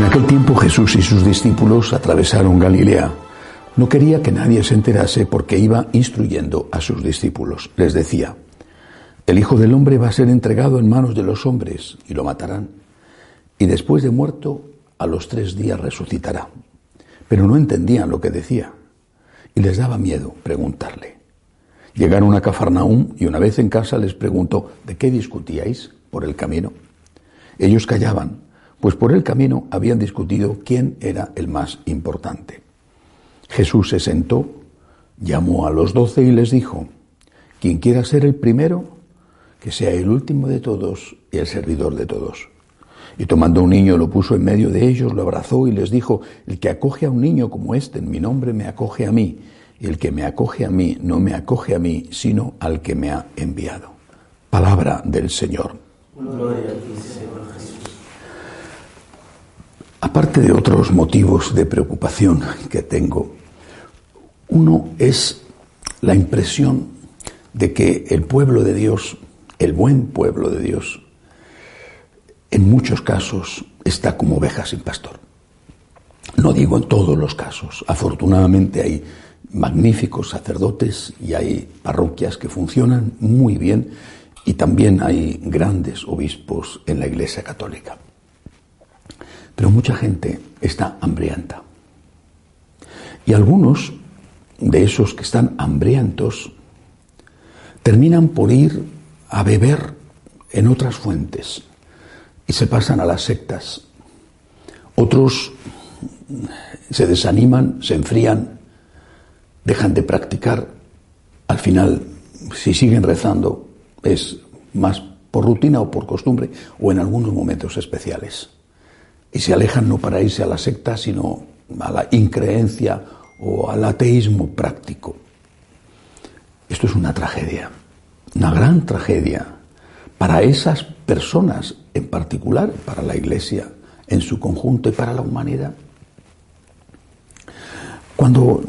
En aquel tiempo Jesús y sus discípulos atravesaron Galilea. No quería que nadie se enterase porque iba instruyendo a sus discípulos. Les decía, el Hijo del Hombre va a ser entregado en manos de los hombres y lo matarán. Y después de muerto, a los tres días resucitará. Pero no entendían lo que decía y les daba miedo preguntarle. Llegaron a Cafarnaúm y una vez en casa les preguntó, ¿de qué discutíais por el camino? Ellos callaban, pues por el camino habían discutido quién era el más importante. Jesús se sentó, llamó a los doce y les dijo, quien quiera ser el primero, que sea el último de todos y el servidor de todos. Y tomando un niño lo puso en medio de ellos, lo abrazó y les dijo, el que acoge a un niño como este en mi nombre me acoge a mí, y el que me acoge a mí no me acoge a mí, sino al que me ha enviado. Palabra del Señor. Gloria Señor. Aparte de otros motivos de preocupación que tengo, uno es la impresión de que el pueblo de Dios, el buen pueblo de Dios, en muchos casos está como oveja sin pastor. No digo en todos los casos. Afortunadamente hay magníficos sacerdotes y hay parroquias que funcionan muy bien y también hay grandes obispos en la Iglesia Católica. Pero mucha gente está hambrienta. Y algunos de esos que están hambrientos terminan por ir a beber en otras fuentes y se pasan a las sectas. Otros se desaniman, se enfrían, dejan de practicar. Al final, si siguen rezando, es más por rutina o por costumbre o en algunos momentos especiales. Y se alejan no para irse a la secta, sino a la increencia o al ateísmo práctico. Esto es una tragedia, una gran tragedia para esas personas en particular, para la Iglesia en su conjunto y para la humanidad. Cuando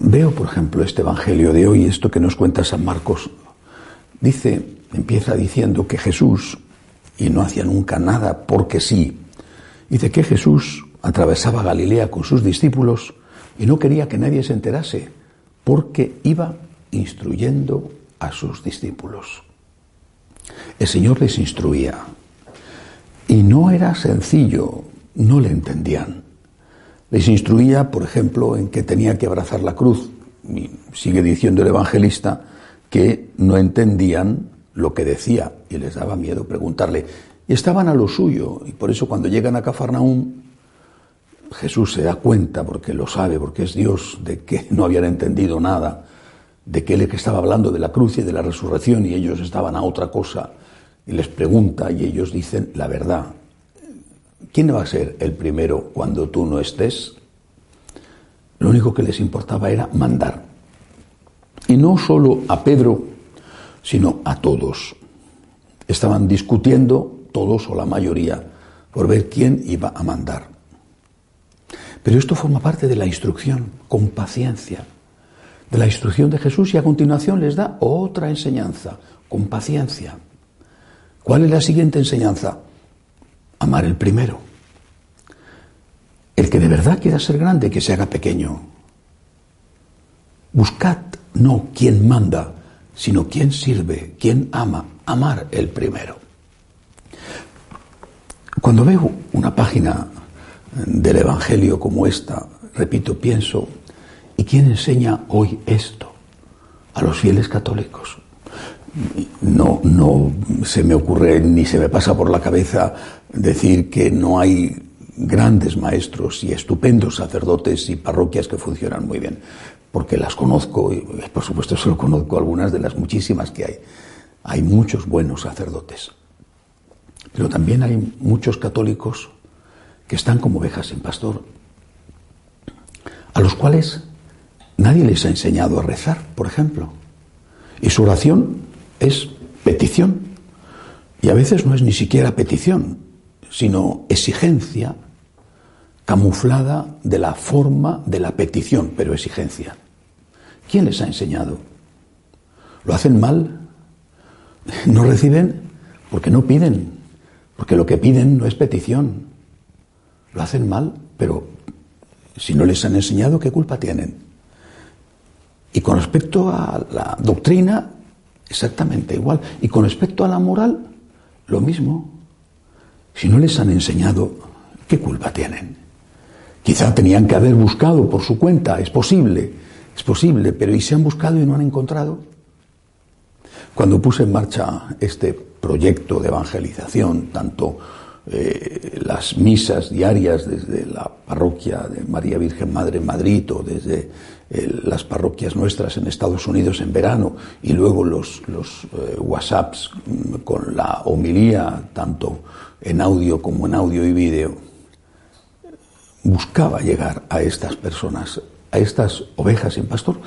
veo, por ejemplo, este Evangelio de hoy, esto que nos cuenta San Marcos, dice, empieza diciendo que Jesús, y no hacía nunca nada porque sí, dice que Jesús atravesaba Galilea con sus discípulos y no quería que nadie se enterase, porque iba instruyendo a sus discípulos. El Señor les instruía, y no era sencillo, no le entendían. Les instruía, por ejemplo, en que tenía que abrazar la cruz. Y sigue diciendo el evangelista que no entendían lo que decía y les daba miedo preguntarle. Y estaban a lo suyo, y por eso cuando llegan a Cafarnaúm, Jesús se da cuenta, porque lo sabe, porque es Dios, de que no habían entendido nada, de que él estaba hablando de la cruz y de la resurrección y ellos estaban a otra cosa y les pregunta y ellos dicen la verdad. ¿Quién va a ser el primero cuando tú no estés? Lo único que les importaba era mandar. Y no solo a Pedro, sino a todos. Estaban discutiendo, todos o la mayoría, por ver quién iba a mandar. Pero esto forma parte de la instrucción, con paciencia, de la instrucción de Jesús y a continuación les da otra enseñanza, con paciencia. ¿Cuál es la siguiente enseñanza? Amar el primero. El que de verdad quiera ser grande, que se haga pequeño. Buscad no quien manda, sino quien sirve, quien ama. Amar el primero. Cuando veo una página del Evangelio como esta, repito, pienso, ¿y quién enseña hoy esto a los fieles católicos? no, no se me ocurre ni se me pasa por la cabeza decir que no hay grandes maestros y estupendos sacerdotes y parroquias que funcionan muy bien, porque las conozco y por supuesto solo conozco algunas de las muchísimas que hay. Hay muchos buenos sacerdotes, pero también hay muchos católicos que están como ovejas sin pastor, a los cuales nadie les ha enseñado a rezar, por ejemplo. Y su oración es petición. Y a veces no es ni siquiera petición, sino exigencia camuflada de la forma de la petición, pero exigencia. ¿Quién les ha enseñado? ¿Lo hacen mal? ¿No reciben? Porque no piden, porque lo que piden no es petición. lo hacen mal, pero si no les han enseñado, ¿qué culpa tienen? Y con respecto a la doctrina, exactamente igual. Y con respecto a la moral, lo mismo. Si no les han enseñado, ¿qué culpa tienen? Quizá tenían que haber buscado por su cuenta, es posible, es posible, pero ¿y se han buscado y no han encontrado? Cuando puse en marcha este proyecto de evangelización, tanto eh, las misas diarias desde la parroquia de María Virgen Madre en Madrid o desde eh, las parroquias nuestras en Estados Unidos en verano y luego los, los eh, WhatsApps mm, con la homilía, tanto en audio como en audio y vídeo, buscaba llegar a estas personas, a estas ovejas sin pastor.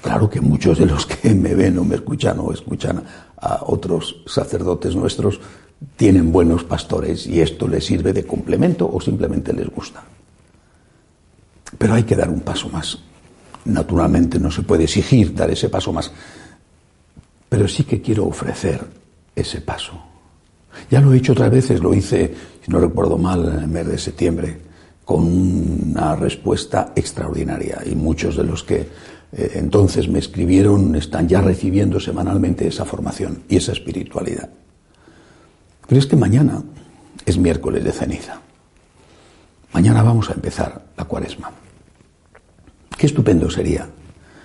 Claro que muchos de los que me ven o me escuchan o escuchan a otros sacerdotes nuestros tienen buenos pastores y esto les sirve de complemento o simplemente les gusta. Pero hay que dar un paso más. Naturalmente no se puede exigir dar ese paso más, pero sí que quiero ofrecer ese paso. Ya lo he hecho otras veces, lo hice, si no recuerdo mal, en el mes de septiembre, con una respuesta extraordinaria y muchos de los que eh, entonces me escribieron están ya recibiendo semanalmente esa formación y esa espiritualidad. Pero es que mañana es miércoles de ceniza. Mañana vamos a empezar la cuaresma. Qué estupendo sería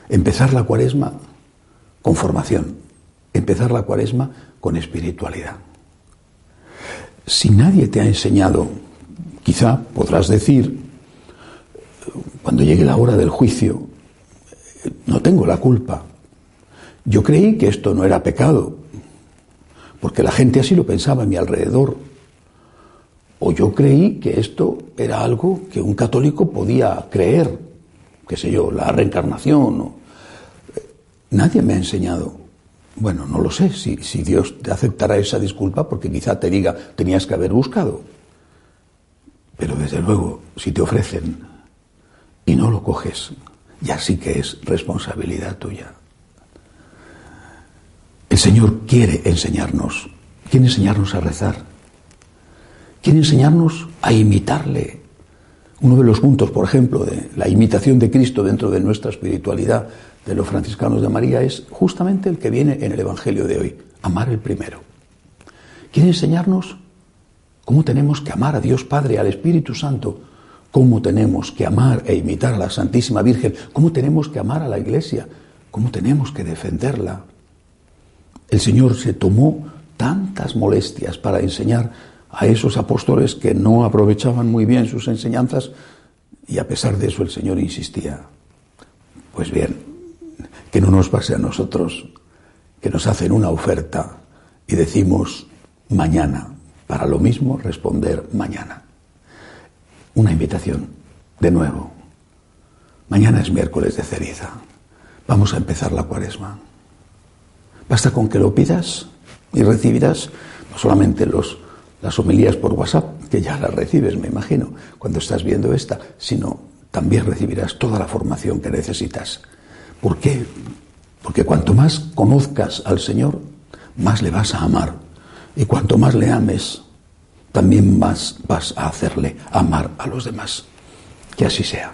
empezar la cuaresma con formación, empezar la cuaresma con espiritualidad. Si nadie te ha enseñado, quizá podrás decir, cuando llegue la hora del juicio, no tengo la culpa. Yo creí que esto no era pecado, porque la gente así lo pensaba a mi alrededor. O yo creí que esto era algo que un católico podía creer, qué sé yo, la reencarnación. Nadie me ha enseñado. Bueno, no lo sé si, si Dios te aceptará esa disculpa porque quizá te diga tenías que haber buscado. Pero desde luego, si te ofrecen y no lo coges, ya sí que es responsabilidad tuya. El Señor quiere enseñarnos, quiere enseñarnos a rezar, quiere enseñarnos a imitarle. Uno de los puntos, por ejemplo, de la imitación de Cristo dentro de nuestra espiritualidad de los franciscanos de María es justamente el que viene en el Evangelio de hoy, amar el primero. Quiere enseñarnos cómo tenemos que amar a Dios Padre, al Espíritu Santo, cómo tenemos que amar e imitar a la Santísima Virgen, cómo tenemos que amar a la Iglesia, cómo tenemos que defenderla, el Señor se tomó tantas molestias para enseñar a esos apóstoles que no aprovechaban muy bien sus enseñanzas y a pesar de eso el Señor insistía. Pues bien, que no nos pase a nosotros que nos hacen una oferta y decimos mañana, para lo mismo responder mañana. Una invitación, de nuevo. Mañana es miércoles de ceriza. Vamos a empezar la cuaresma. Basta con que lo pidas y recibirás no solamente los, las homilías por WhatsApp, que ya las recibes, me imagino, cuando estás viendo esta, sino también recibirás toda la formación que necesitas. ¿Por qué? Porque cuanto más conozcas al Señor, más le vas a amar. Y cuanto más le ames, también más vas a hacerle amar a los demás. Que así sea.